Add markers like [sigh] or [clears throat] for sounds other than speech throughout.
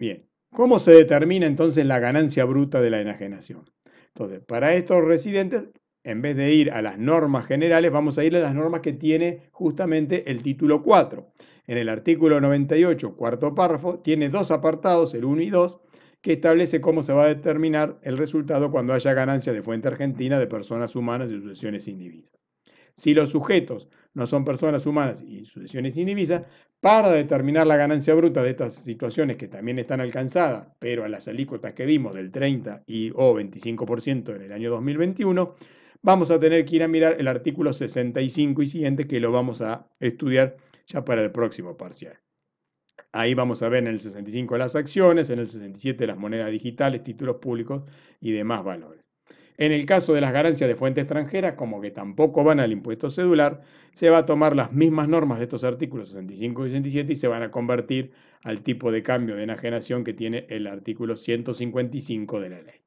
Bien, ¿cómo se determina entonces la ganancia bruta de la enajenación? Entonces, para estos residentes, en vez de ir a las normas generales, vamos a ir a las normas que tiene justamente el título 4. En el artículo 98, cuarto párrafo, tiene dos apartados, el 1 y 2, que establece cómo se va a determinar el resultado cuando haya ganancia de fuente argentina de personas humanas y sucesiones indivisas. Si los sujetos no son personas humanas y sucesiones indivisas, para determinar la ganancia bruta de estas situaciones que también están alcanzadas, pero a las alícuotas que vimos del 30 y o 25% en el año 2021, vamos a tener que ir a mirar el artículo 65 y siguiente que lo vamos a estudiar ya para el próximo parcial. Ahí vamos a ver en el 65 las acciones, en el 67 las monedas digitales, títulos públicos y demás valores. En el caso de las ganancias de fuente extranjera, como que tampoco van al impuesto cedular, se va a tomar las mismas normas de estos artículos 65 y 67 y se van a convertir al tipo de cambio de enajenación que tiene el artículo 155 de la ley.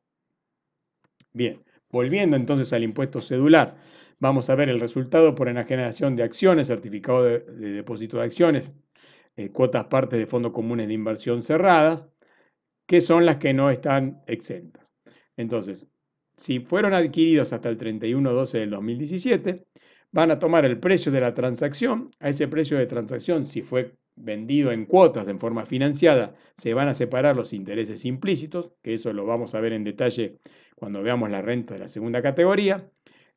Bien, volviendo entonces al impuesto cedular, vamos a ver el resultado por enajenación de acciones, certificado de, depósito de acciones, eh, cuotas partes de fondos comunes de inversión cerradas, que son las que no están exentas. Entonces, si fueron adquiridos hasta el 31-12 del 2017, van a tomar el precio de la transacción. A ese precio de transacción, si fue vendido en cuotas en forma financiada, se van a separar los intereses implícitos, que eso lo vamos a ver en detalle cuando veamos la renta de la segunda categoría.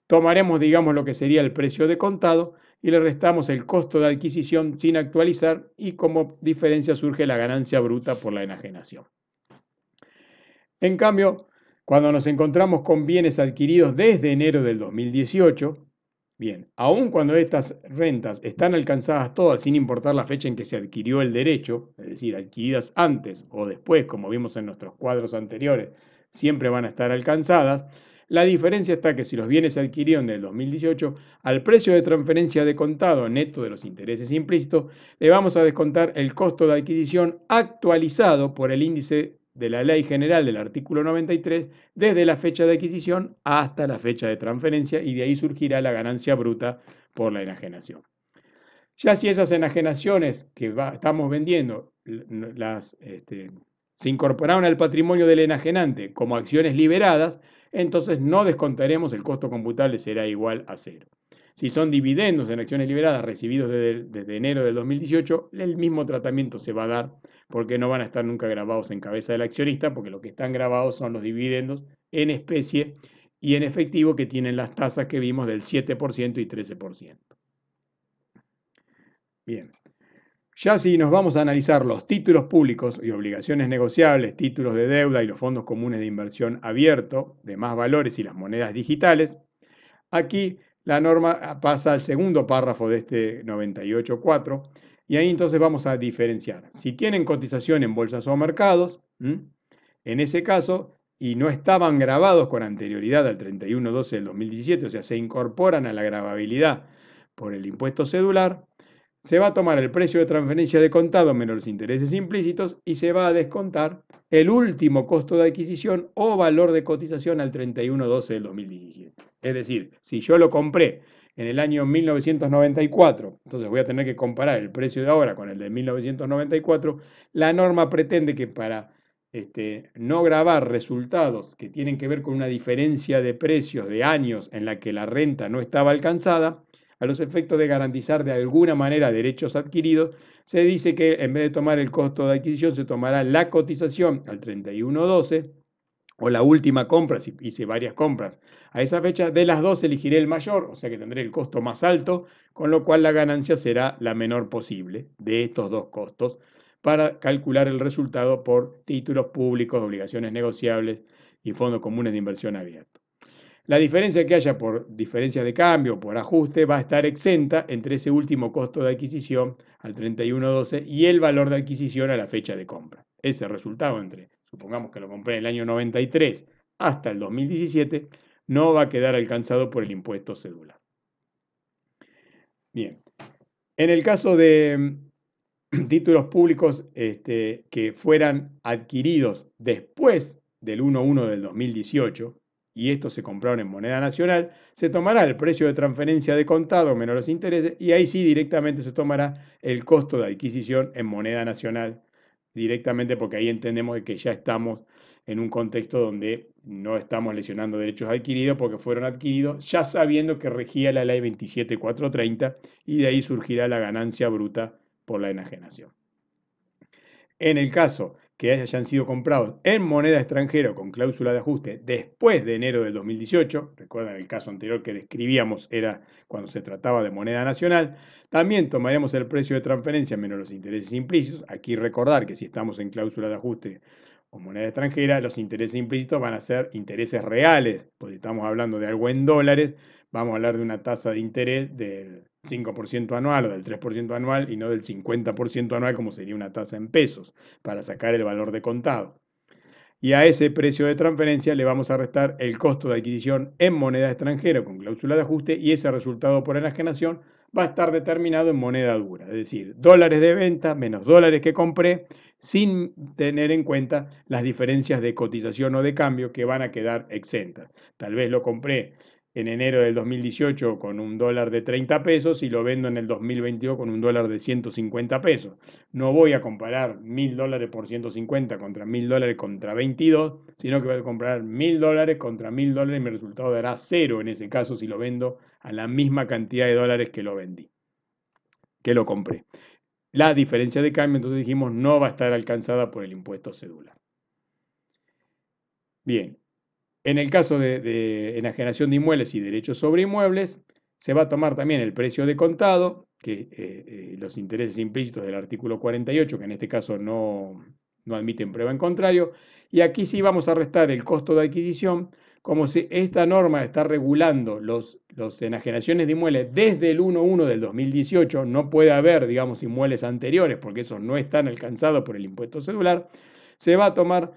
Tomaremos, digamos, lo que sería el precio de contado y le restamos el costo de adquisición sin actualizar y como diferencia surge la ganancia bruta por la enajenación. En cambio, cuando nos encontramos con bienes adquiridos desde enero del 2018, bien, aun cuando estas rentas están alcanzadas todas sin importar la fecha en que se adquirió el derecho, es decir, adquiridas antes o después, como vimos en nuestros cuadros anteriores, siempre van a estar alcanzadas, la diferencia está que si los bienes se adquirieron en el 2018, al precio de transferencia de contado neto de los intereses implícitos, le vamos a descontar el costo de adquisición actualizado por el índice de la ley general del artículo 93 desde la fecha de adquisición hasta la fecha de transferencia y de ahí surgirá la ganancia bruta por la enajenación. Ya si esas enajenaciones que estamos vendiendo las, este, se incorporaron al patrimonio del enajenante como acciones liberadas, entonces no descontaremos el costo computable, será igual a cero. Si son dividendos en acciones liberadas recibidos desde, enero del 2018, el mismo tratamiento se va a dar porque no van a estar nunca grabados en cabeza del accionista, porque lo que están grabados son los dividendos en especie y en efectivo que tienen las tasas que vimos del 7% y 13%. Bien. Ya si nos vamos a analizar los títulos públicos y obligaciones negociables, títulos de deuda y los fondos comunes de inversión abierto de más valores y las monedas digitales, aquí la norma pasa al segundo párrafo de este 98.4 y ahí entonces vamos a diferenciar. Si tienen cotización en bolsas o mercados, en ese caso, y no estaban grabados con anterioridad al 31.12 del 2017, o sea, se incorporan a la grababilidad por el impuesto cedular, se va a tomar el precio de transferencia de contado menos los intereses implícitos y se va a descontar el último costo de adquisición o valor de cotización al 31-12 del 2017. Es decir, si yo lo compré en el año 1994, entonces voy a tener que comparar el precio de ahora con el de 1994, la norma pretende que para este, no grabar resultados que tienen que ver con una diferencia de precios de años en la que la renta no estaba alcanzada, a los efectos de garantizar de alguna manera derechos adquiridos, se dice que en vez de tomar el costo de adquisición, se tomará la cotización al 31.12 o la última compra, si hice varias compras a esa fecha, de las dos elegiré el mayor, o sea que tendré el costo más alto, con lo cual la ganancia será la menor posible de estos dos costos para calcular el resultado por títulos públicos, obligaciones negociables y fondos comunes de inversión abiertos. La diferencia que haya por diferencia de cambio, por ajuste, va a estar exenta entre ese último costo de adquisición al 31.12 y el valor de adquisición a la fecha de compra. Ese resultado entre, supongamos que lo compré en el año 93 hasta el 2017, no va a quedar alcanzado por el impuesto cedular. Bien, en el caso de mm, [clears throat] títulos públicos este, que fueran adquiridos después del 1.1 del 2018, y estos se compraron en moneda nacional, se tomará el precio de transferencia de contado menos los intereses y ahí sí directamente se tomará el costo de adquisición en moneda nacional directamente porque ahí entendemos que ya estamos en un contexto donde no estamos lesionando derechos adquiridos porque fueron adquiridos ya sabiendo que regía la ley 27430 y de ahí surgirá la ganancia bruta por la enajenación. En el caso que hayan sido comprados en moneda extranjera con cláusula de ajuste después de enero del 2018, recuerdan el caso anterior que describíamos era cuando se trataba de moneda nacional, también tomaremos el precio de transferencia menos los intereses implícitos. Aquí recordar que si estamos en cláusula de ajuste o moneda extranjera, los intereses implícitos van a ser intereses reales, porque estamos hablando de algo en dólares, vamos a hablar de una tasa de interés del 5% anual o del 3% anual y no del 50% anual como sería una tasa en pesos para sacar el valor de contado. Y a ese precio de transferencia le vamos a restar el costo de adquisición en moneda extranjera con cláusula de ajuste y ese resultado por enajenación va a estar determinado en moneda dura, es decir, dólares de venta menos dólares que compré sin tener en cuenta las diferencias de cotización o de cambio que van a quedar exentas. Tal vez lo compré en enero del 2018 con un dólar de 30 pesos y lo vendo en el 2022 con un dólar de 150 pesos. No voy a comparar 1000 dólares por 150 contra 1000 dólares contra 22, sino que voy a comprar 1000 dólares contra 1000 dólares y mi resultado dará cero en ese caso si lo vendo a la misma cantidad de dólares que lo vendí, que lo compré. La diferencia de cambio, entonces dijimos, no va a estar alcanzada por el impuesto cedular. Bien, en el caso de, enajenación de inmuebles y derechos sobre inmuebles, se va a tomar también el precio de contado, que eh, eh, los intereses implícitos del artículo 48, que en este caso no, no admiten prueba en contrario, y aquí sí vamos a restar el costo de adquisición, como si esta norma está regulando los, los enajenaciones de inmuebles desde el 1.1 del 2018, no puede haber, digamos, inmuebles anteriores, porque esos no están alcanzados por el impuesto celular, se va a tomar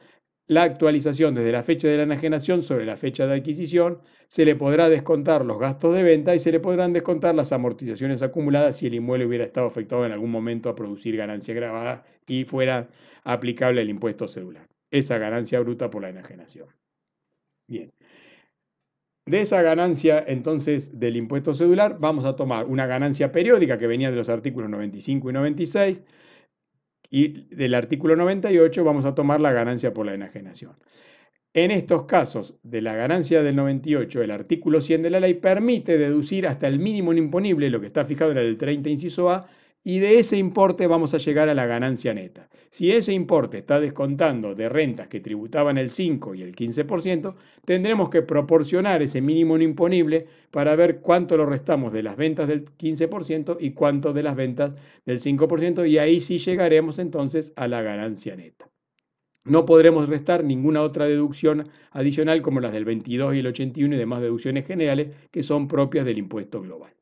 la actualización desde la fecha de la enajenación sobre la fecha de adquisición, se le podrá descontar los gastos de venta y se le podrán descontar las amortizaciones acumuladas si el inmueble hubiera estado afectado en algún momento a producir ganancia grabada y fuera aplicable el impuesto celular. Esa ganancia bruta por la enajenación. Bien. De esa ganancia, entonces, del impuesto celular, vamos a tomar una ganancia periódica que venía de los artículos 95 y 96, y del artículo 98 vamos a tomar la ganancia por la enajenación. En estos casos de la ganancia del 98, el artículo 100 de la ley permite deducir hasta el mínimo imponible, lo que está fijado en el 30 inciso A, y de ese importe vamos a llegar a la ganancia neta. Si ese importe está descontando de rentas que tributaban el 5 y el 15%, tendremos que proporcionar ese mínimo imponible para ver cuánto lo restamos de las ventas del 15% y cuánto de las ventas del 5% y ahí sí llegaremos entonces a la ganancia neta. No podremos restar ninguna otra deducción adicional como las del 22 y el 81 y demás deducciones generales que son propias del impuesto global.